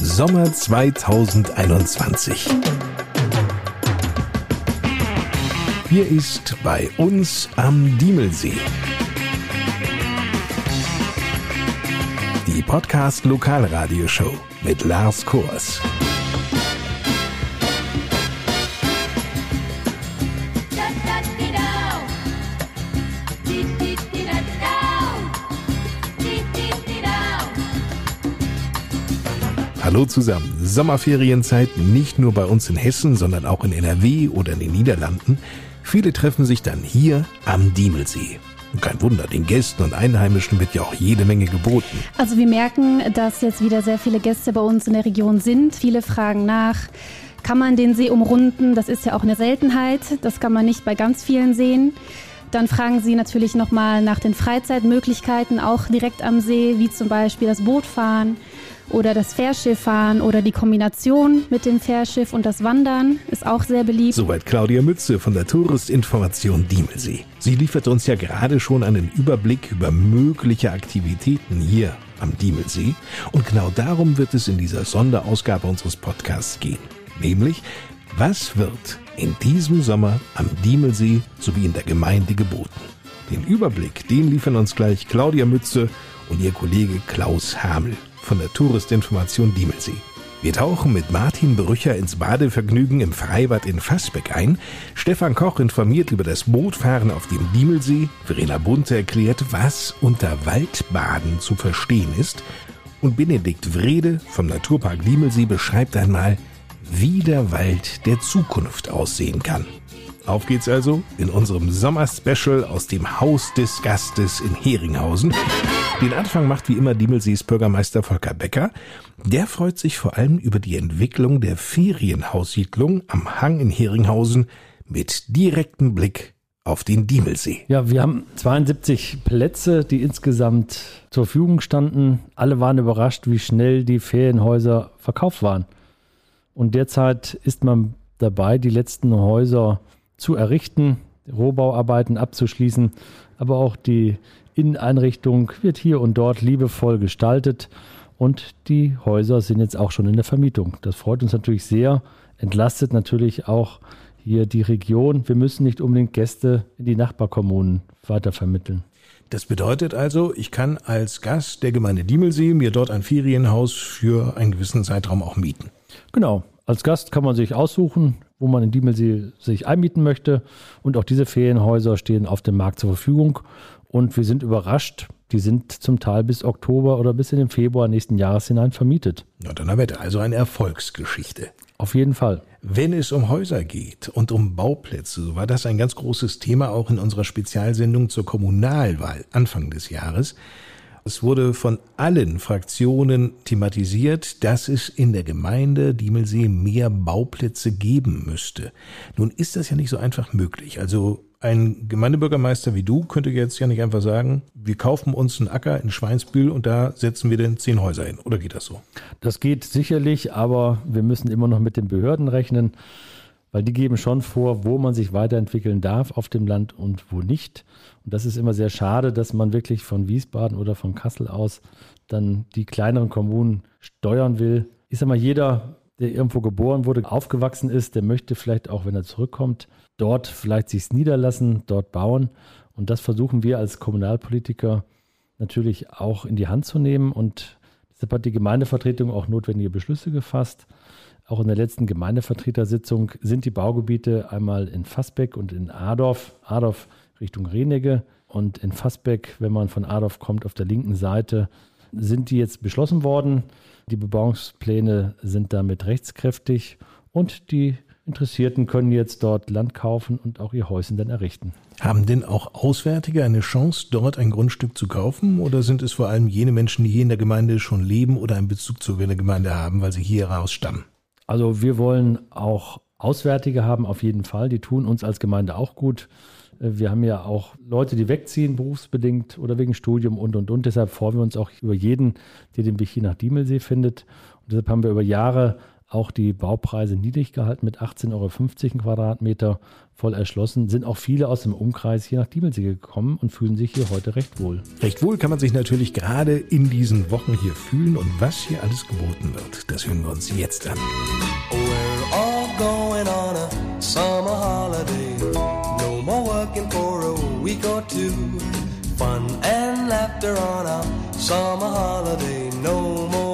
Sommer 2021. Hier ist bei uns am Diemelsee. Die Podcast Lokalradioshow mit Lars Kors. Hallo zusammen. Sommerferienzeit nicht nur bei uns in Hessen, sondern auch in NRW oder in den Niederlanden. Viele treffen sich dann hier am Diemelsee. Kein Wunder, den Gästen und Einheimischen wird ja auch jede Menge geboten. Also wir merken, dass jetzt wieder sehr viele Gäste bei uns in der Region sind. Viele fragen nach, kann man den See umrunden? Das ist ja auch eine Seltenheit. Das kann man nicht bei ganz vielen Seen. Dann fragen sie natürlich nochmal nach den Freizeitmöglichkeiten, auch direkt am See, wie zum Beispiel das Bootfahren oder das Fährschifffahren oder die Kombination mit dem Fährschiff und das Wandern ist auch sehr beliebt. Soweit Claudia Mütze von der Touristinformation Diemelsee. Sie liefert uns ja gerade schon einen Überblick über mögliche Aktivitäten hier am Diemelsee. Und genau darum wird es in dieser Sonderausgabe unseres Podcasts gehen. Nämlich, was wird in diesem Sommer am Diemelsee sowie in der Gemeinde geboten? Den Überblick, den liefern uns gleich Claudia Mütze und ihr Kollege Klaus Hamel von der Touristinformation Diemelsee. Wir tauchen mit Martin Brücher ins Badevergnügen im Freibad in Fassbeck ein. Stefan Koch informiert über das Bootfahren auf dem Diemelsee. Verena Bunte erklärt, was unter Waldbaden zu verstehen ist. Und Benedikt Wrede vom Naturpark Diemelsee beschreibt einmal, wie der Wald der Zukunft aussehen kann. Auf geht's also in unserem Sommerspecial aus dem Haus des Gastes in Heringhausen. Den Anfang macht wie immer Diemelsees Bürgermeister Volker Becker. Der freut sich vor allem über die Entwicklung der Ferienhaussiedlung am Hang in Heringhausen mit direktem Blick auf den Diemelsee. Ja, wir haben 72 Plätze, die insgesamt zur Verfügung standen. Alle waren überrascht, wie schnell die Ferienhäuser verkauft waren. Und derzeit ist man dabei, die letzten Häuser zu errichten, Rohbauarbeiten abzuschließen, aber auch die Inneneinrichtung wird hier und dort liebevoll gestaltet und die Häuser sind jetzt auch schon in der Vermietung. Das freut uns natürlich sehr, entlastet natürlich auch hier die Region. Wir müssen nicht unbedingt Gäste in die Nachbarkommunen weitervermitteln. Das bedeutet also, ich kann als Gast der Gemeinde Diemelsee mir dort ein Ferienhaus für einen gewissen Zeitraum auch mieten. Genau. Als Gast kann man sich aussuchen, wo man in Diemelsee sich einmieten möchte. Und auch diese Ferienhäuser stehen auf dem Markt zur Verfügung. Und wir sind überrascht, die sind zum Teil bis Oktober oder bis in den Februar nächsten Jahres hinein vermietet. Na, dann wir also eine Erfolgsgeschichte. Auf jeden Fall. Wenn es um Häuser geht und um Bauplätze, so war das ein ganz großes Thema auch in unserer Spezialsendung zur Kommunalwahl Anfang des Jahres. Es wurde von allen Fraktionen thematisiert, dass es in der Gemeinde Diemelsee mehr Bauplätze geben müsste. Nun ist das ja nicht so einfach möglich. Also ein Gemeindebürgermeister wie du könnte jetzt ja nicht einfach sagen, wir kaufen uns einen Acker in Schweinsbühl und da setzen wir dann zehn Häuser hin. Oder geht das so? Das geht sicherlich, aber wir müssen immer noch mit den Behörden rechnen, weil die geben schon vor, wo man sich weiterentwickeln darf auf dem Land und wo nicht. Und das ist immer sehr schade, dass man wirklich von Wiesbaden oder von Kassel aus dann die kleineren Kommunen steuern will. Ich sag mal, jeder, der irgendwo geboren wurde, aufgewachsen ist, der möchte vielleicht auch, wenn er zurückkommt, dort vielleicht sich niederlassen, dort bauen. Und das versuchen wir als Kommunalpolitiker natürlich auch in die Hand zu nehmen. Und deshalb hat die Gemeindevertretung auch notwendige Beschlüsse gefasst. Auch in der letzten Gemeindevertretersitzung sind die Baugebiete einmal in Fassbeck und in Adorf. Adorf Richtung Renegge und in Fassbeck, wenn man von Adorf kommt, auf der linken Seite, sind die jetzt beschlossen worden. Die Bebauungspläne sind damit rechtskräftig und die Interessierten können jetzt dort Land kaufen und auch ihr Häuschen dann errichten. Haben denn auch Auswärtige eine Chance, dort ein Grundstück zu kaufen? Oder sind es vor allem jene Menschen, die hier in der Gemeinde schon leben oder einen Bezug zur Gemeinde haben, weil sie hier raus stammen? Also wir wollen auch Auswärtige haben auf jeden Fall. Die tun uns als Gemeinde auch gut. Wir haben ja auch Leute, die wegziehen, berufsbedingt oder wegen Studium und, und, und. Deshalb freuen wir uns auch über jeden, der den Weg hier nach Diemelsee findet. Und deshalb haben wir über Jahre auch die Baupreise niedrig gehalten mit 18,50 Euro Quadratmeter voll erschlossen. Sind auch viele aus dem Umkreis hier nach Diemelsee gekommen und fühlen sich hier heute recht wohl. Recht wohl kann man sich natürlich gerade in diesen Wochen hier fühlen und was hier alles geboten wird, das hören wir uns jetzt an. We're all going on a summer holiday. No more working for a week or two. Fun and laughter on a summer holiday. No more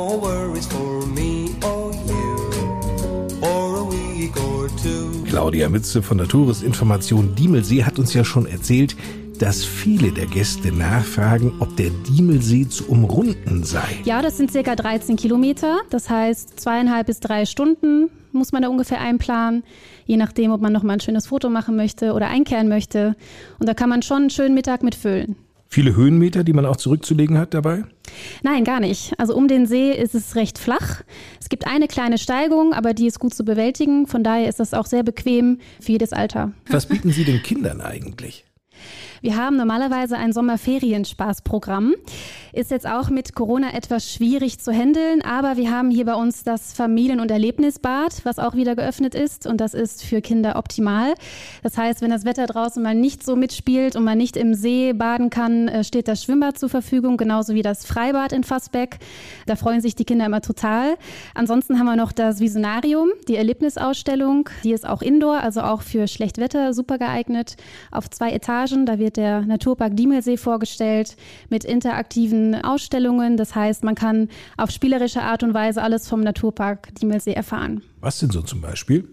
Claudia Mütze von der Touristinformation Diemelsee hat uns ja schon erzählt, dass viele der Gäste nachfragen, ob der Diemelsee zu umrunden sei. Ja, das sind circa 13 Kilometer. Das heißt, zweieinhalb bis drei Stunden muss man da ungefähr einplanen, je nachdem, ob man noch mal ein schönes Foto machen möchte oder einkehren möchte. Und da kann man schon einen schönen Mittag mitfüllen. Viele Höhenmeter, die man auch zurückzulegen hat dabei? Nein, gar nicht. Also um den See ist es recht flach. Es gibt eine kleine Steigung, aber die ist gut zu bewältigen. Von daher ist das auch sehr bequem für jedes Alter. Was bieten Sie den Kindern eigentlich? Wir haben normalerweise ein Sommerferienspaßprogramm. Ist jetzt auch mit Corona etwas schwierig zu handeln, aber wir haben hier bei uns das Familien- und Erlebnisbad, was auch wieder geöffnet ist und das ist für Kinder optimal. Das heißt, wenn das Wetter draußen mal nicht so mitspielt und man nicht im See baden kann, äh, steht das Schwimmbad zur Verfügung, genauso wie das Freibad in Fassbeck. Da freuen sich die Kinder immer total. Ansonsten haben wir noch das Visionarium, die Erlebnisausstellung, die ist auch indoor, also auch für Schlechtwetter super geeignet, auf zwei Etagen. Da wird wird der Naturpark Diemelsee vorgestellt mit interaktiven Ausstellungen. Das heißt, man kann auf spielerische Art und Weise alles vom Naturpark Diemelsee erfahren. Was denn so zum Beispiel?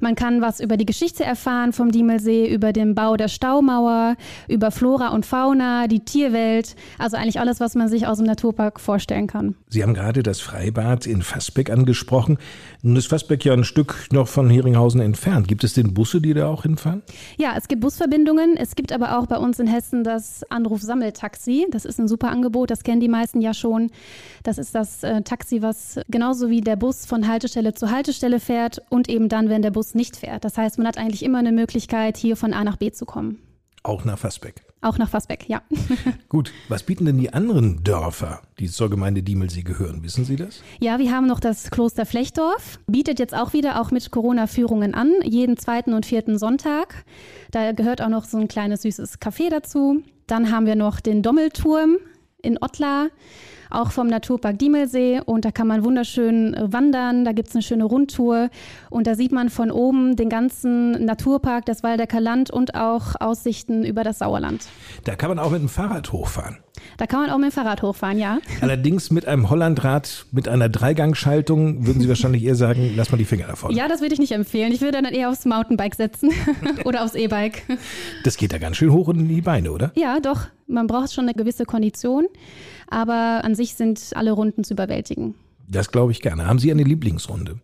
Man kann was über die Geschichte erfahren vom Diemelsee, über den Bau der Staumauer, über Flora und Fauna, die Tierwelt, also eigentlich alles, was man sich aus dem Naturpark vorstellen kann. Sie haben gerade das Freibad in Fassbeck angesprochen. Nun ist Fassbeck ja ein Stück noch von Heringhausen entfernt. Gibt es denn Busse, die da auch hinfahren? Ja, es gibt Busverbindungen. Es gibt aber auch bei uns in Hessen das Anruf-Sammeltaxi. Das ist ein super Angebot, das kennen die meisten ja schon. Das ist das äh, Taxi, was genauso wie der Bus von Haltestelle zu Haltestelle fährt und eben dann, wenn der Bus nicht fährt. Das heißt, man hat eigentlich immer eine Möglichkeit, hier von A nach B zu kommen. Auch nach Fassbeck. Auch nach Fassbeck, ja. Gut, was bieten denn die anderen Dörfer, die zur Gemeinde Diemelsee gehören? Wissen Sie das? Ja, wir haben noch das Kloster Flechdorf, bietet jetzt auch wieder auch mit Corona-Führungen an, jeden zweiten und vierten Sonntag. Da gehört auch noch so ein kleines süßes Café dazu. Dann haben wir noch den Dommelturm in Ottlar auch vom Naturpark Diemelsee. Und da kann man wunderschön äh, wandern. Da gibt es eine schöne Rundtour. Und da sieht man von oben den ganzen Naturpark, das Waldecker Land und auch Aussichten über das Sauerland. Da kann man auch mit dem Fahrrad hochfahren. Da kann man auch mit dem Fahrrad hochfahren, ja. Allerdings mit einem Hollandrad, mit einer Dreigangschaltung, würden Sie wahrscheinlich eher sagen, lass mal die Finger davon. Ja, das würde ich nicht empfehlen. Ich würde dann eher aufs Mountainbike setzen oder aufs E-Bike. Das geht da ganz schön hoch in die Beine, oder? Ja, doch. Man braucht schon eine gewisse Kondition, aber an sich sind alle Runden zu überwältigen. Das glaube ich gerne. Haben Sie eine Lieblingsrunde?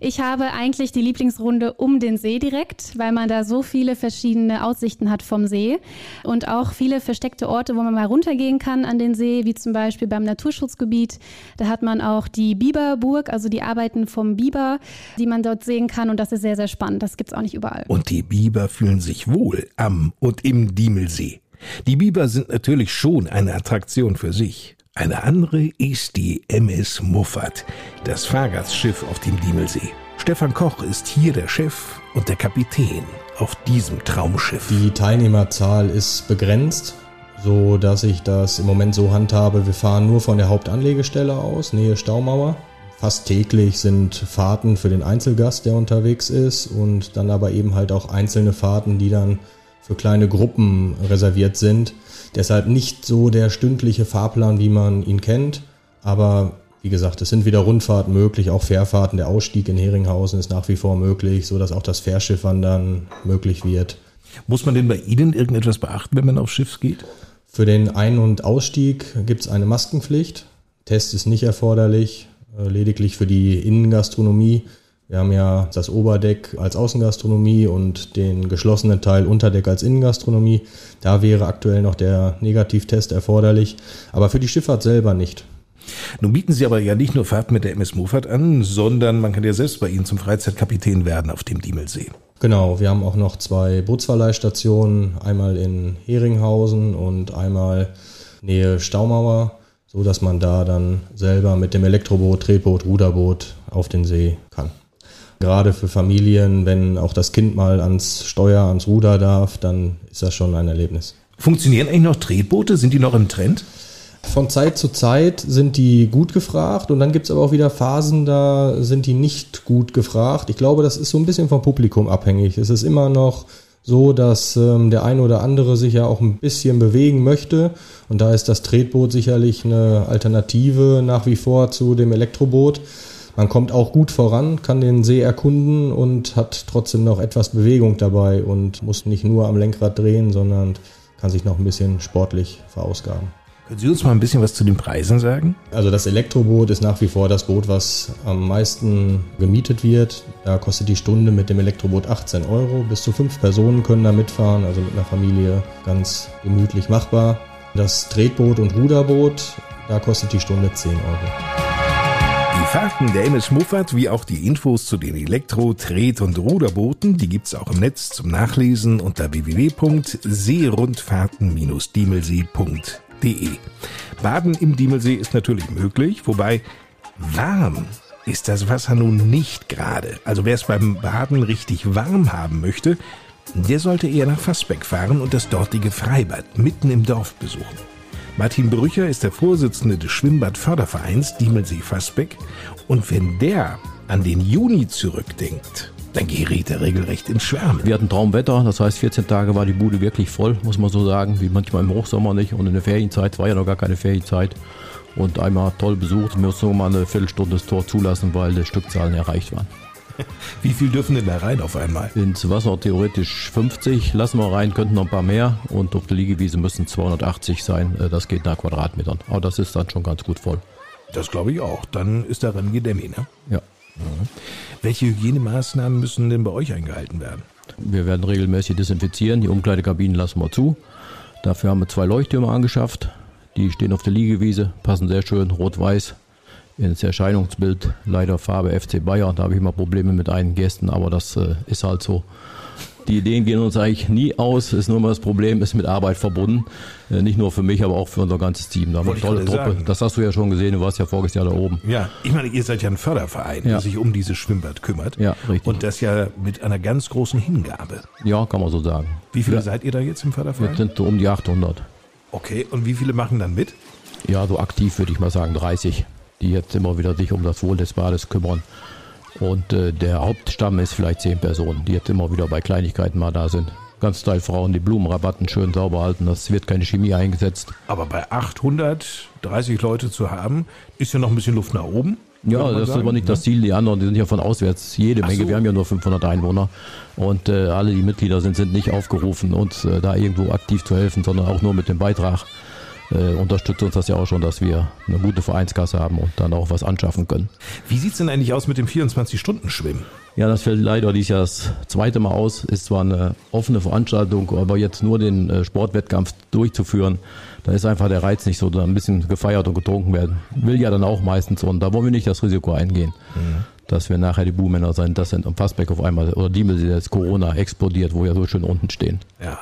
Ich habe eigentlich die Lieblingsrunde um den See direkt, weil man da so viele verschiedene Aussichten hat vom See und auch viele versteckte Orte, wo man mal runtergehen kann an den See, wie zum Beispiel beim Naturschutzgebiet. Da hat man auch die Biberburg, also die Arbeiten vom Biber, die man dort sehen kann und das ist sehr, sehr spannend. Das gibt es auch nicht überall. Und die Biber fühlen sich wohl am und im Diemelsee. Die Biber sind natürlich schon eine Attraktion für sich. Eine andere ist die MS Muffat, das Fahrgastschiff auf dem Diemelsee. Stefan Koch ist hier der Chef und der Kapitän auf diesem Traumschiff. Die Teilnehmerzahl ist begrenzt, so dass ich das im Moment so handhabe. Wir fahren nur von der Hauptanlegestelle aus, Nähe Staumauer. Fast täglich sind Fahrten für den Einzelgast, der unterwegs ist und dann aber eben halt auch einzelne Fahrten, die dann für kleine Gruppen reserviert sind. Deshalb nicht so der stündliche Fahrplan, wie man ihn kennt. Aber wie gesagt, es sind wieder Rundfahrten möglich, auch Fährfahrten. Der Ausstieg in Heringhausen ist nach wie vor möglich, so dass auch das Fährschiffwandern möglich wird. Muss man denn bei Ihnen irgendetwas beachten, wenn man aufs Schiff geht? Für den Ein- und Ausstieg gibt es eine Maskenpflicht. Test ist nicht erforderlich, äh, lediglich für die Innengastronomie wir haben ja das Oberdeck als Außengastronomie und den geschlossenen Teil Unterdeck als Innengastronomie. Da wäre aktuell noch der Negativtest erforderlich, aber für die Schifffahrt selber nicht. Nun bieten Sie aber ja nicht nur Fahrten mit der MS Mofat an, sondern man kann ja selbst bei Ihnen zum Freizeitkapitän werden auf dem Diemelsee. Genau, wir haben auch noch zwei Bootsverleihstationen, einmal in Heringhausen und einmal Nähe Staumauer. so dass man da dann selber mit dem Elektroboot, Tretboot, Ruderboot auf den See kann. Gerade für Familien, wenn auch das Kind mal ans Steuer, ans Ruder darf, dann ist das schon ein Erlebnis. Funktionieren eigentlich noch Tretboote? Sind die noch im Trend? Von Zeit zu Zeit sind die gut gefragt und dann gibt es aber auch wieder Phasen, da sind die nicht gut gefragt. Ich glaube, das ist so ein bisschen vom Publikum abhängig. Es ist immer noch so, dass ähm, der eine oder andere sich ja auch ein bisschen bewegen möchte. Und da ist das Tretboot sicherlich eine Alternative nach wie vor zu dem Elektroboot. Man kommt auch gut voran, kann den See erkunden und hat trotzdem noch etwas Bewegung dabei und muss nicht nur am Lenkrad drehen, sondern kann sich noch ein bisschen sportlich verausgaben. Können Sie uns mal ein bisschen was zu den Preisen sagen? Also das Elektroboot ist nach wie vor das Boot, was am meisten gemietet wird. Da kostet die Stunde mit dem Elektroboot 18 Euro. Bis zu fünf Personen können da mitfahren, also mit einer Familie ganz gemütlich machbar. Das Tretboot und Ruderboot, da kostet die Stunde 10 Euro. Fahrten der MS Muffat wie auch die Infos zu den Elektro-, Tret- und Ruderbooten, die gibt's auch im Netz zum Nachlesen unter www.seerundfahrten-diemelsee.de. Baden im Diemelsee ist natürlich möglich, wobei warm ist das Wasser nun nicht gerade. Also wer es beim Baden richtig warm haben möchte, der sollte eher nach Fassbeck fahren und das dortige Freibad mitten im Dorf besuchen. Martin Brücher ist der Vorsitzende des Schwimmbadfördervereins Diemelsee-Fassbeck und wenn der an den Juni zurückdenkt, dann geriet er regelrecht ins Schwärmen. Wir hatten Traumwetter, das heißt 14 Tage war die Bude wirklich voll, muss man so sagen, wie manchmal im Hochsommer nicht. Und in der Ferienzeit war ja noch gar keine Ferienzeit. Und einmal toll besucht, wir mussten mal eine Viertelstunde das Tor zulassen, weil die Stückzahlen erreicht waren. Wie viel dürfen denn da rein auf einmal? Ins Wasser theoretisch 50, lassen wir rein, könnten noch ein paar mehr. Und auf der Liegewiese müssen 280 sein, äh, das geht nach Quadratmetern. Aber das ist dann schon ganz gut voll. Das glaube ich auch. Dann ist darin Gedämmi, ne? Ja. Mhm. Welche Hygienemaßnahmen müssen denn bei euch eingehalten werden? Wir werden regelmäßig desinfizieren. Die Umkleidekabinen lassen wir zu. Dafür haben wir zwei Leuchttürme angeschafft. Die stehen auf der Liegewiese, passen sehr schön rot-weiß ins Erscheinungsbild. Leider Farbe FC Bayern. Da habe ich immer Probleme mit einigen Gästen, aber das äh, ist halt so. Die Ideen gehen uns eigentlich nie aus. Ist nur mal das Problem, ist mit Arbeit verbunden. Äh, nicht nur für mich, aber auch für unser ganzes Team. Da haben wir eine tolle Truppe. Sagen. Das hast du ja schon gesehen. Du warst ja voriges Jahr da oben. Ja, ich meine, ihr seid ja ein Förderverein, ja. der sich um dieses Schwimmbad kümmert. Ja, richtig. Und das ja mit einer ganz großen Hingabe. Ja, kann man so sagen. Wie viele ja. seid ihr da jetzt im Förderverein? Wir sind um die 800. Okay, und wie viele machen dann mit? Ja, so aktiv würde ich mal sagen 30, die jetzt immer wieder sich um das Wohl des Bades kümmern. Und äh, der Hauptstamm ist vielleicht zehn Personen, die jetzt immer wieder bei Kleinigkeiten mal da sind. Ganz Teil Frauen die Blumenrabatten schön sauber halten, das wird keine Chemie eingesetzt. Aber bei 830 Leute zu haben, ist ja noch ein bisschen Luft nach oben. Ja, das sagen, ist aber nicht ne? das Ziel. Die anderen, die sind ja von auswärts jede Ach Menge. So. Wir haben ja nur 500 Einwohner und äh, alle, die Mitglieder sind, sind nicht aufgerufen, uns äh, da irgendwo aktiv zu helfen, sondern auch nur mit dem Beitrag äh, unterstützt uns das ja auch schon, dass wir eine gute Vereinskasse haben und dann auch was anschaffen können. Wie sieht es denn eigentlich aus mit dem 24-Stunden-Schwimmen? Ja, das fällt leider dieses Jahr das zweite Mal aus. Ist zwar eine offene Veranstaltung, aber jetzt nur den äh, Sportwettkampf durchzuführen, da ist einfach der Reiz nicht so, da ein bisschen gefeiert und getrunken werden. Will ja dann auch meistens und da wollen wir nicht das Risiko eingehen. Mhm dass wir nachher die Buhmänner sein, dass dann am Fassbeck auf einmal oder die jetzt Corona explodiert, wo wir so schön unten stehen. Ja.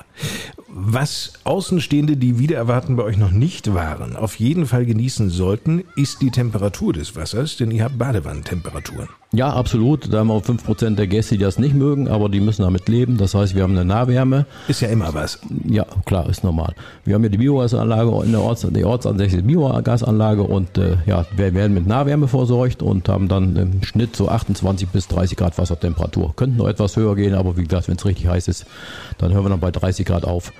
Was Außenstehende, die wieder erwarten, bei euch noch nicht waren, auf jeden Fall genießen sollten, ist die Temperatur des Wassers, denn ihr habt Badewannentemperaturen. Ja, absolut. Da haben wir auch 5% der Gäste, die das nicht mögen, aber die müssen damit leben. Das heißt, wir haben eine Nahwärme. Ist ja immer was. Ja, klar, ist normal. Wir haben ja die Biogasanlage in der Orts, die ortsansässige Biogasanlage und äh, ja, wir werden mit Nahwärme versorgt und haben dann im Schnitt so 28 bis 30 Grad Wassertemperatur. Könnten noch etwas höher gehen, aber wie gesagt, wenn es richtig heiß ist, dann hören wir dann bei 30 Grad auf.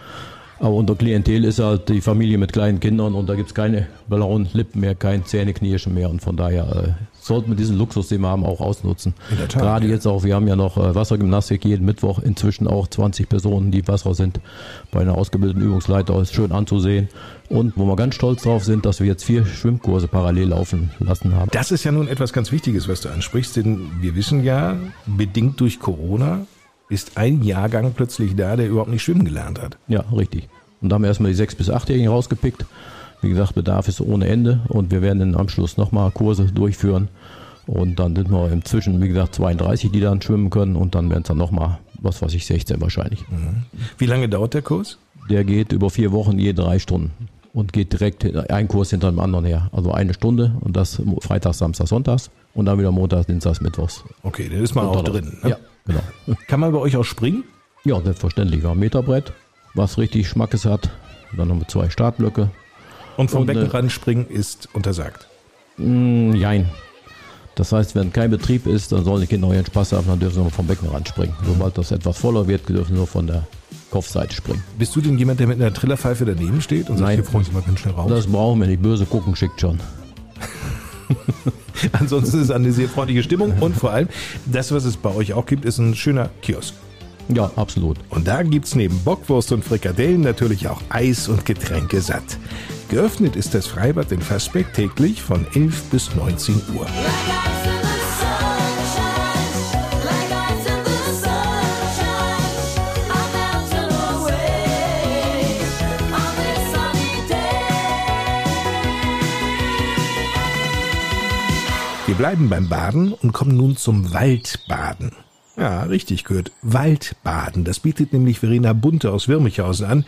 Aber unser Klientel ist halt die Familie mit kleinen Kindern und da gibt es keine blauen Lippen mehr, kein Zähneknirschen mehr und von daher äh, sollten wir diesen Luxus, den wir haben, auch ausnutzen. Tat, Gerade ja. jetzt auch, wir haben ja noch äh, Wassergymnastik jeden Mittwoch, inzwischen auch 20 Personen, die Wasser sind, bei einer ausgebildeten Übungsleiter, ist schön anzusehen. Und wo wir ganz stolz drauf sind, dass wir jetzt vier Schwimmkurse parallel laufen lassen haben. Das ist ja nun etwas ganz Wichtiges, was du ansprichst, denn wir wissen ja, bedingt durch Corona ist ein Jahrgang plötzlich da, der überhaupt nicht schwimmen gelernt hat. Ja, richtig. Und da haben wir erstmal die sechs bis achtjährigen rausgepickt. Wie gesagt, Bedarf ist ohne Ende und wir werden im Anschluss nochmal Kurse durchführen. Und dann sind wir inzwischen, wie gesagt, 32, die dann schwimmen können und dann werden es dann nochmal, was weiß ich, 16 wahrscheinlich. Mhm. Wie lange dauert der Kurs? Der geht über vier Wochen, je drei Stunden. und geht direkt ein Kurs hinter dem anderen her. Also eine Stunde und das Freitag, Samstag, Sonntags und dann wieder Montag, Dienstag, Mittwochs. Okay, dann ist man auch drin. Ne? Ja, genau. Kann man bei euch auch springen? Ja, selbstverständlich. Wir haben ein Meterbrett, was richtig Schmackes hat. Dann haben wir zwei Startblöcke. Und vom Beckenrand springen ist untersagt? Mh, mm, jein. Das heißt, wenn kein Betrieb ist, dann sollen die Kinder auch ihren Spaß haben, dann dürfen sie vom Beckenrand springen. Sobald das etwas voller wird, dürfen sie nur von der Kopfseite springen. Bist du denn jemand, der mit einer Trillerpfeife daneben steht und Nein, sagt, hier, Sie mal ganz schnell raus? Das brauchen wir nicht. Böse gucken schickt schon. Ansonsten ist es eine sehr freundliche Stimmung und vor allem, das, was es bei euch auch gibt, ist ein schöner Kiosk. Ja, absolut. Und da gibt es neben Bockwurst und Frikadellen natürlich auch Eis und Getränke satt. Geöffnet ist das Freibad in Fassbeck täglich von 11 bis 19 Uhr. Wir bleiben beim Baden und kommen nun zum Waldbaden. Ja, richtig gehört. Waldbaden. Das bietet nämlich Verena Bunte aus Wirmichhausen an.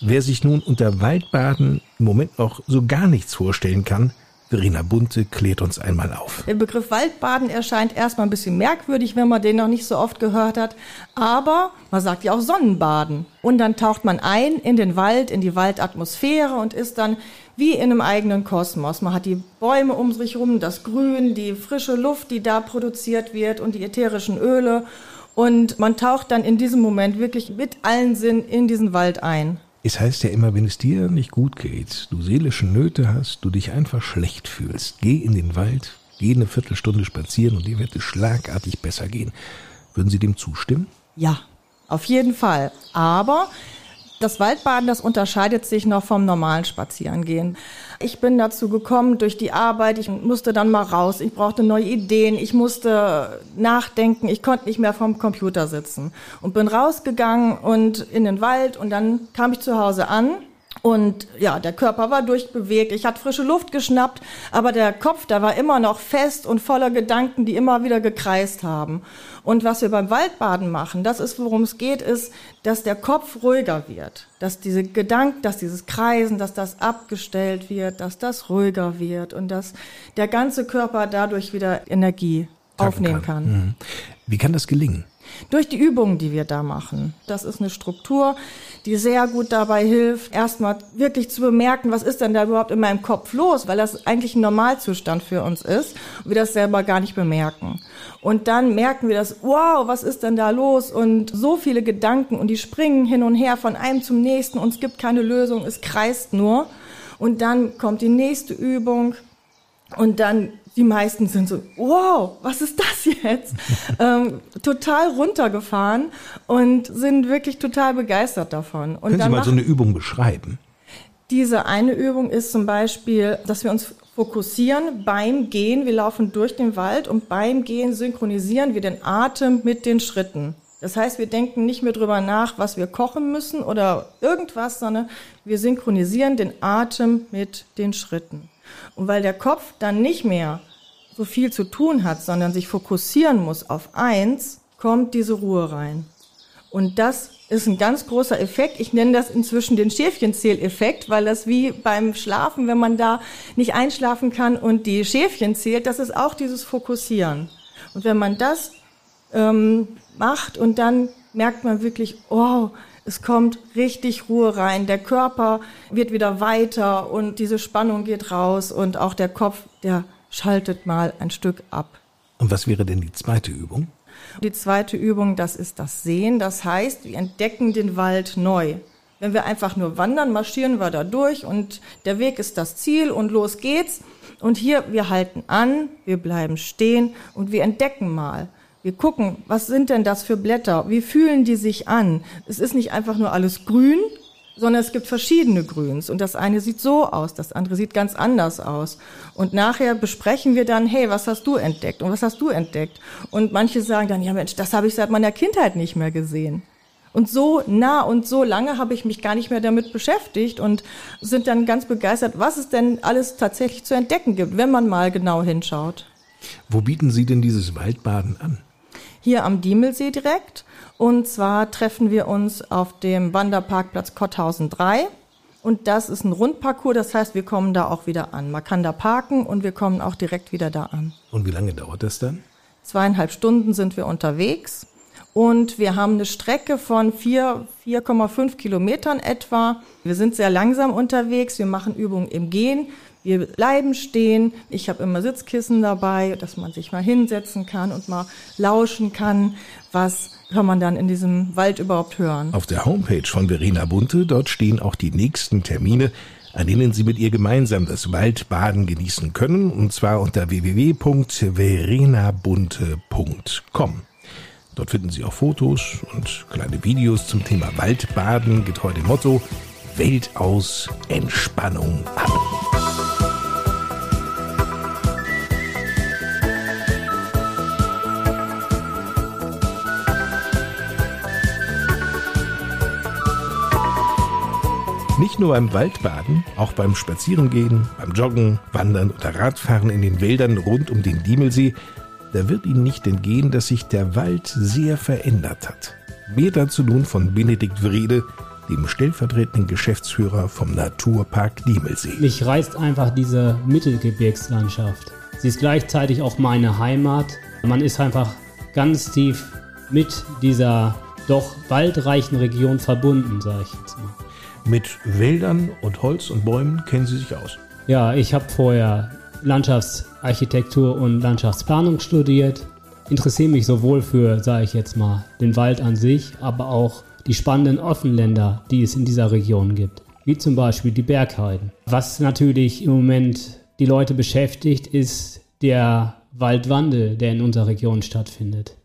Wer sich nun unter Waldbaden im Moment noch so gar nichts vorstellen kann, Verena Bunte klärt uns einmal auf. Der Begriff Waldbaden erscheint erstmal ein bisschen merkwürdig, wenn man den noch nicht so oft gehört hat. Aber man sagt ja auch Sonnenbaden. Und dann taucht man ein in den Wald, in die Waldatmosphäre und ist dann wie in einem eigenen Kosmos. Man hat die Bäume um sich herum, das Grün, die frische Luft, die da produziert wird und die ätherischen Öle. Und man taucht dann in diesem Moment wirklich mit allen Sinnen in diesen Wald ein. Es heißt ja immer, wenn es dir nicht gut geht, du seelische Nöte hast, du dich einfach schlecht fühlst, geh in den Wald, geh eine Viertelstunde spazieren und dir wird es schlagartig besser gehen. Würden Sie dem zustimmen? Ja, auf jeden Fall. Aber das Waldbaden, das unterscheidet sich noch vom normalen Spazierengehen. Ich bin dazu gekommen durch die Arbeit. Ich musste dann mal raus. Ich brauchte neue Ideen. Ich musste nachdenken. Ich konnte nicht mehr vom Computer sitzen und bin rausgegangen und in den Wald und dann kam ich zu Hause an und ja, der Körper war durchbewegt, ich hatte frische Luft geschnappt, aber der Kopf, der war immer noch fest und voller Gedanken, die immer wieder gekreist haben. Und was wir beim Waldbaden machen, das ist, worum es geht, ist, dass der Kopf ruhiger wird, dass diese Gedanken, dass dieses Kreisen, dass das abgestellt wird, dass das ruhiger wird und dass der ganze Körper dadurch wieder Energie aufnehmen kann. kann. Mhm. Wie kann das gelingen? Durch die Übungen, die wir da machen. Das ist eine Struktur, die sehr gut dabei hilft, erstmal wirklich zu bemerken, was ist denn da überhaupt in meinem Kopf los, weil das eigentlich ein Normalzustand für uns ist und wir das selber gar nicht bemerken. Und dann merken wir das, wow, was ist denn da los? Und so viele Gedanken und die springen hin und her von einem zum nächsten und es gibt keine Lösung, es kreist nur. Und dann kommt die nächste Übung und dann die meisten sind so, wow, was ist das jetzt? ähm, total runtergefahren und sind wirklich total begeistert davon. Und Können Sie mal so eine Übung beschreiben? Diese eine Übung ist zum Beispiel, dass wir uns fokussieren beim Gehen. Wir laufen durch den Wald und beim Gehen synchronisieren wir den Atem mit den Schritten. Das heißt, wir denken nicht mehr drüber nach, was wir kochen müssen oder irgendwas, sondern wir synchronisieren den Atem mit den Schritten. Und weil der Kopf dann nicht mehr so viel zu tun hat, sondern sich fokussieren muss auf eins, kommt diese Ruhe rein. Und das ist ein ganz großer Effekt. Ich nenne das inzwischen den Schäfchenzähleffekt, weil das wie beim Schlafen, wenn man da nicht einschlafen kann und die Schäfchen zählt, das ist auch dieses Fokussieren. Und wenn man das ähm, macht und dann merkt man wirklich, oh, es kommt richtig Ruhe rein, der Körper wird wieder weiter und diese Spannung geht raus und auch der Kopf, der schaltet mal ein Stück ab. Und was wäre denn die zweite Übung? Die zweite Übung, das ist das Sehen. Das heißt, wir entdecken den Wald neu. Wenn wir einfach nur wandern, marschieren wir da durch und der Weg ist das Ziel und los geht's. Und hier, wir halten an, wir bleiben stehen und wir entdecken mal. Wir gucken, was sind denn das für Blätter? Wie fühlen die sich an? Es ist nicht einfach nur alles grün, sondern es gibt verschiedene Grüns und das eine sieht so aus, das andere sieht ganz anders aus. Und nachher besprechen wir dann, hey, was hast du entdeckt und was hast du entdeckt? Und manche sagen dann, ja Mensch, das habe ich seit meiner Kindheit nicht mehr gesehen. Und so nah und so lange habe ich mich gar nicht mehr damit beschäftigt und sind dann ganz begeistert, was es denn alles tatsächlich zu entdecken gibt, wenn man mal genau hinschaut. Wo bieten Sie denn dieses Waldbaden an? Hier am Diemelsee direkt. Und zwar treffen wir uns auf dem Wanderparkplatz Kotthausen 3 Und das ist ein Rundparcours, das heißt, wir kommen da auch wieder an. Man kann da parken und wir kommen auch direkt wieder da an. Und wie lange dauert das dann? Zweieinhalb Stunden sind wir unterwegs und wir haben eine Strecke von 4,5 Kilometern etwa. Wir sind sehr langsam unterwegs, wir machen Übungen im Gehen, wir bleiben stehen. Ich habe immer Sitzkissen dabei, dass man sich mal hinsetzen kann und mal lauschen kann, was kann man dann in diesem Wald überhaupt hören. Auf der Homepage von Verena Bunte, dort stehen auch die nächsten Termine, an denen Sie mit ihr gemeinsam das Waldbaden genießen können, und zwar unter www.verenabunte.com. Dort finden Sie auch Fotos und kleine Videos zum Thema Waldbaden, getreu dem Motto Welt aus, Entspannung ab. Nicht nur beim Waldbaden, auch beim Spazierengehen, beim Joggen, Wandern oder Radfahren in den Wäldern rund um den Diemelsee, da wird Ihnen nicht entgehen, dass sich der Wald sehr verändert hat. Mehr dazu nun von Benedikt Wrede, dem stellvertretenden Geschäftsführer vom Naturpark Diemelsee. Mich reißt einfach diese Mittelgebirgslandschaft. Sie ist gleichzeitig auch meine Heimat. Man ist einfach ganz tief mit dieser doch waldreichen Region verbunden, sage ich jetzt mal. Mit Wäldern und Holz und Bäumen kennen Sie sich aus. Ja, ich habe vorher Landschaftsarchitektur und Landschaftsplanung studiert. Interessiere mich sowohl für, sage ich jetzt mal, den Wald an sich, aber auch die spannenden Offenländer, die es in dieser Region gibt. Wie zum Beispiel die Bergheiden. Was natürlich im Moment die Leute beschäftigt, ist der Waldwandel, der in unserer Region stattfindet.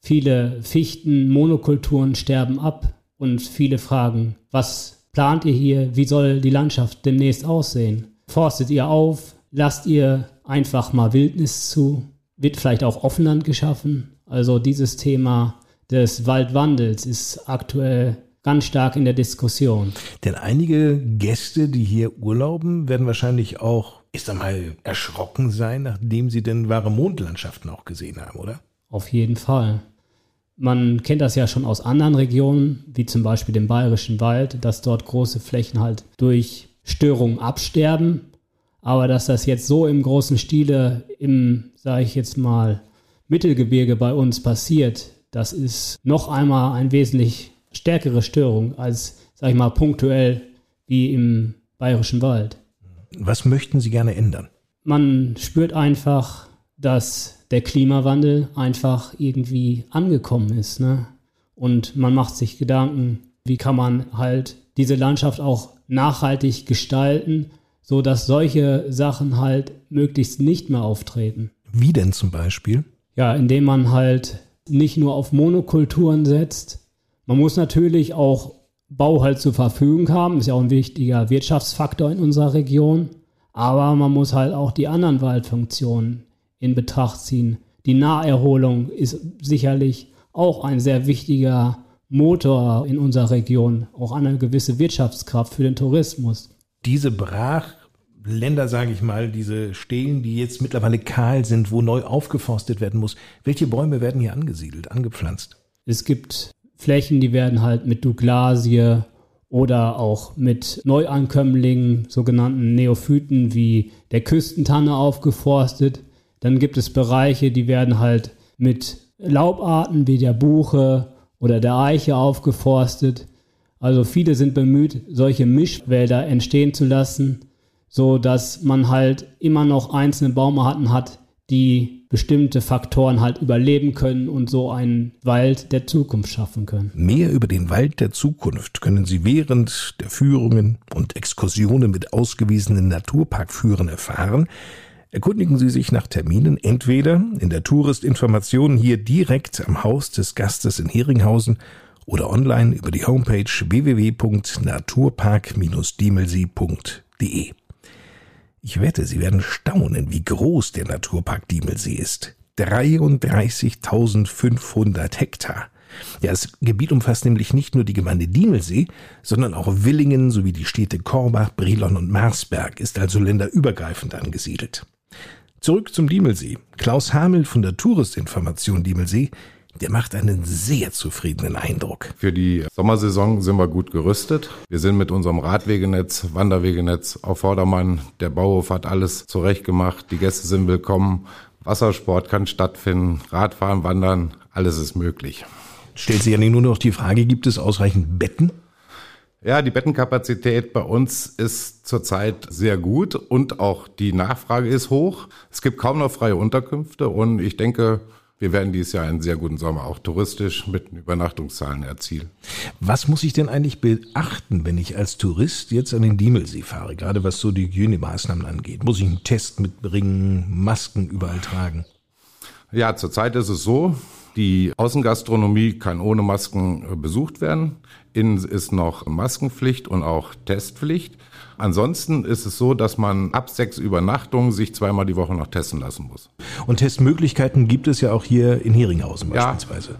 Viele Fichten, Monokulturen sterben ab und viele fragen, was plant ihr hier? Wie soll die Landschaft demnächst aussehen? Forstet ihr auf? Lasst ihr einfach mal Wildnis zu? Wird vielleicht auch Offenland geschaffen? Also dieses Thema des Waldwandels ist aktuell ganz stark in der Diskussion. Denn einige Gäste, die hier urlauben, werden wahrscheinlich auch, ich sag mal, erschrocken sein, nachdem sie denn wahre Mondlandschaften auch gesehen haben, oder? Auf jeden Fall. Man kennt das ja schon aus anderen Regionen, wie zum Beispiel dem Bayerischen Wald, dass dort große Flächen halt durch Störungen absterben. Aber dass das jetzt so im großen Stile im, sage ich jetzt mal, Mittelgebirge bei uns passiert, das ist noch einmal eine wesentlich stärkere Störung als, sage ich mal, punktuell wie im Bayerischen Wald. Was möchten Sie gerne ändern? Man spürt einfach, dass der Klimawandel einfach irgendwie angekommen ist. Ne? Und man macht sich Gedanken, wie kann man halt diese Landschaft auch nachhaltig gestalten, so dass solche Sachen halt möglichst nicht mehr auftreten. Wie denn zum Beispiel? Ja, indem man halt nicht nur auf Monokulturen setzt. Man muss natürlich auch Bau halt zur Verfügung haben, ist ja auch ein wichtiger Wirtschaftsfaktor in unserer Region. Aber man muss halt auch die anderen Waldfunktionen in Betracht ziehen. Die Naherholung ist sicherlich auch ein sehr wichtiger Motor in unserer Region, auch eine gewisse Wirtschaftskraft für den Tourismus. Diese Brachländer, sage ich mal, diese Stelen, die jetzt mittlerweile kahl sind, wo neu aufgeforstet werden muss, welche Bäume werden hier angesiedelt, angepflanzt? Es gibt Flächen, die werden halt mit Douglasie oder auch mit Neuankömmlingen, sogenannten Neophyten wie der Küstentanne aufgeforstet. Dann gibt es Bereiche, die werden halt mit Laubarten wie der Buche oder der Eiche aufgeforstet. Also viele sind bemüht, solche Mischwälder entstehen zu lassen, so dass man halt immer noch einzelne Baumarten hat, die bestimmte Faktoren halt überleben können und so einen Wald der Zukunft schaffen können. Mehr über den Wald der Zukunft können Sie während der Führungen und Exkursionen mit ausgewiesenen Naturparkführern erfahren. Erkundigen Sie sich nach Terminen entweder in der Touristinformation hier direkt am Haus des Gastes in Heringhausen oder online über die Homepage www.naturpark-diemelsee.de. Ich wette, Sie werden staunen, wie groß der Naturpark Diemelsee ist. 33.500 Hektar. Ja, das Gebiet umfasst nämlich nicht nur die Gemeinde Diemelsee, sondern auch Willingen sowie die Städte Korbach, Brilon und Marsberg, ist also länderübergreifend angesiedelt. Zurück zum Diemelsee. Klaus Hamel von der Touristinformation Diemelsee. Der macht einen sehr zufriedenen Eindruck. Für die Sommersaison sind wir gut gerüstet. Wir sind mit unserem Radwegenetz, Wanderwegenetz auf Vordermann. Der Bauhof hat alles zurechtgemacht. Die Gäste sind willkommen. Wassersport kann stattfinden. Radfahren, Wandern, alles ist möglich. Stellt sich ja nur noch die Frage, gibt es ausreichend Betten? Ja, die Bettenkapazität bei uns ist zurzeit sehr gut und auch die Nachfrage ist hoch. Es gibt kaum noch freie Unterkünfte und ich denke, wir werden dieses Jahr einen sehr guten Sommer auch touristisch mit Übernachtungszahlen erzielen. Was muss ich denn eigentlich beachten, wenn ich als Tourist jetzt an den Diemelsee fahre, gerade was so die Hygienemaßnahmen angeht? Muss ich einen Test mitbringen, Masken überall tragen? Ja, zurzeit ist es so, die Außengastronomie kann ohne Masken äh, besucht werden. Innen ist noch Maskenpflicht und auch Testpflicht. Ansonsten ist es so, dass man ab sechs Übernachtungen sich zweimal die Woche noch testen lassen muss. Und Testmöglichkeiten gibt es ja auch hier in Heringhausen Ja. beispielsweise.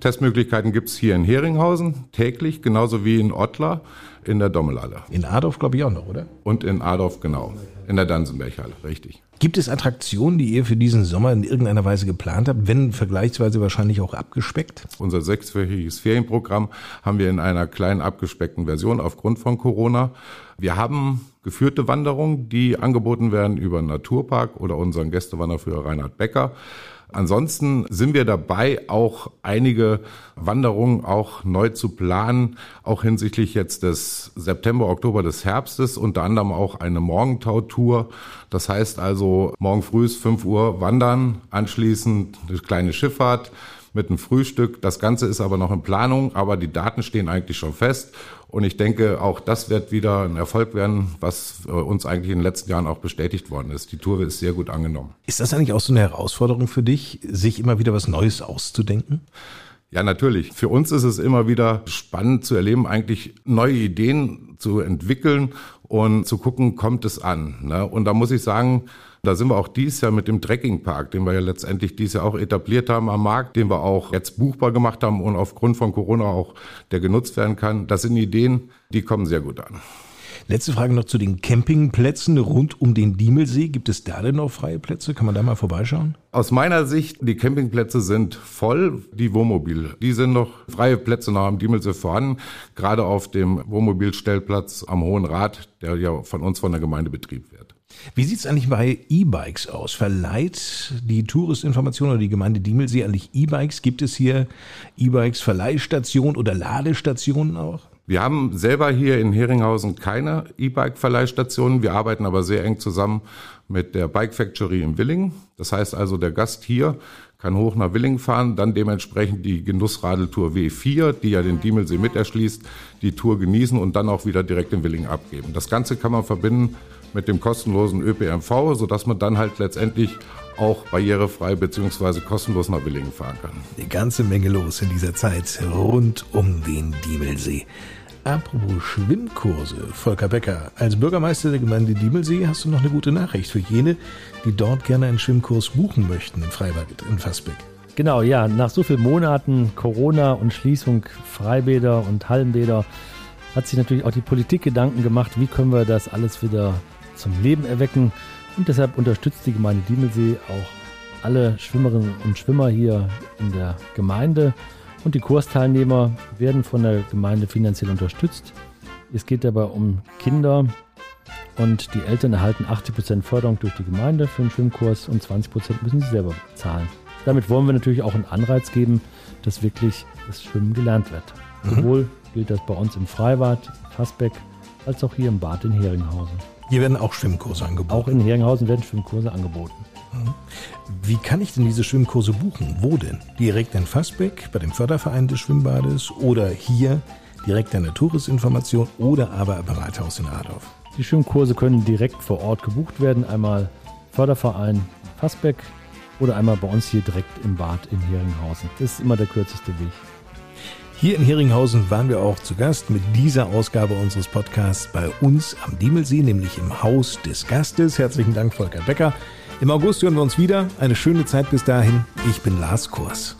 Testmöglichkeiten gibt es hier in Heringhausen täglich, genauso wie in Ottlar in der Dommelhalle. In Adorf glaube ich auch noch, oder? Und in Adorf genau, in der Dansenberghalle, richtig. Gibt es Attraktionen, die ihr für diesen Sommer in irgendeiner Weise geplant habt, wenn vergleichsweise wahrscheinlich auch abgespeckt? Unser sechswöchiges Ferienprogramm haben wir in einer kleinen abgespeckten Version aufgrund von Corona. Wir haben geführte Wanderungen, die angeboten werden über den Naturpark oder unseren Gästewanderführer Reinhard Becker. Ansonsten sind wir dabei, auch einige Wanderungen auch neu zu planen, auch hinsichtlich jetzt des September, Oktober des Herbstes, unter anderem auch eine Morgentautour. Das heißt also, morgen früh ist 5 Uhr wandern, anschließend eine kleine Schifffahrt mit einem Frühstück. Das Ganze ist aber noch in Planung, aber die Daten stehen eigentlich schon fest. Und ich denke, auch das wird wieder ein Erfolg werden, was äh, uns eigentlich in den letzten Jahren auch bestätigt worden ist. Die Tour ist sehr gut angenommen. Ist das eigentlich auch so eine Herausforderung für dich, sich immer wieder was Neues auszudenken? Ja, natürlich. Für uns ist es immer wieder spannend zu erleben, eigentlich neue Ideen zu entwickeln und zu gucken, kommt es an. Ne? Und da muss ich sagen, da sind wir auch dieses Jahr mit dem Trekkingpark, den wir ja letztendlich dieses Jahr auch etabliert haben am Markt, den wir auch jetzt buchbar gemacht haben und aufgrund von Corona auch der genutzt werden kann. Das sind Ideen, die kommen sehr gut an. Letzte Frage noch zu den Campingplätzen rund um den Diemelsee. Gibt es da denn noch freie Plätze? Kann man da mal vorbeischauen? Aus meiner Sicht, die Campingplätze sind voll, die Wohnmobil. Die sind noch freie Plätze noch am Diemelsee vorhanden, gerade auf dem Wohnmobilstellplatz am Hohen Rad, der ja von uns von der Gemeinde betrieben wird. Wie sieht's eigentlich bei E-Bikes aus? Verleiht die Touristinformation oder die Gemeinde Diemelsee eigentlich E-Bikes? Gibt es hier E-Bikes Verleihstationen oder Ladestationen auch? Wir haben selber hier in Heringhausen keine E-Bike-Verleihstationen. Wir arbeiten aber sehr eng zusammen mit der Bike Factory in Willingen. Das heißt also, der Gast hier kann hoch nach Willingen fahren, dann dementsprechend die Genussradeltour W4, die ja den Diemelsee mit erschließt, die Tour genießen und dann auch wieder direkt in Willingen abgeben. Das Ganze kann man verbinden mit dem kostenlosen ÖPNV, sodass man dann halt letztendlich auch barrierefrei bzw. kostenlos nach Willingen fahren kann. Eine ganze Menge los in dieser Zeit rund um den Diemelsee. Apropos Schwimmkurse, Volker Becker, als Bürgermeister der Gemeinde Diemelsee hast du noch eine gute Nachricht für jene, die dort gerne einen Schwimmkurs buchen möchten im Freibad in Fassbeck. Genau, ja, nach so vielen Monaten Corona und Schließung Freibäder und Hallenbäder hat sich natürlich auch die Politik Gedanken gemacht, wie können wir das alles wieder zum Leben erwecken. Und deshalb unterstützt die Gemeinde Diemelsee auch alle Schwimmerinnen und Schwimmer hier in der Gemeinde. Und die Kursteilnehmer werden von der Gemeinde finanziell unterstützt. Es geht dabei um Kinder und die Eltern erhalten 80% Förderung durch die Gemeinde für einen Schwimmkurs und 20% müssen sie selber zahlen. Damit wollen wir natürlich auch einen Anreiz geben, dass wirklich das Schwimmen gelernt wird. Sowohl gilt das bei uns im Freibad, Fassbeck, als auch hier im Bad in Heringhausen. Hier werden auch Schwimmkurse angeboten. Auch in Heringhausen werden Schwimmkurse angeboten. Wie kann ich denn diese Schwimmkurse buchen? Wo denn? Direkt in Fassbeck, bei dem Förderverein des Schwimmbades oder hier direkt an der Touristinformation oder aber am Rathaus in Adorf? Die Schwimmkurse können direkt vor Ort gebucht werden. Einmal Förderverein Fassbeck oder einmal bei uns hier direkt im Bad in Heringhausen. Das ist immer der kürzeste Weg. Hier in Heringhausen waren wir auch zu Gast mit dieser Ausgabe unseres Podcasts bei uns am Diemelsee, nämlich im Haus des Gastes. Herzlichen Dank, Volker Becker. Im August hören wir uns wieder. Eine schöne Zeit bis dahin. Ich bin Lars Kurs.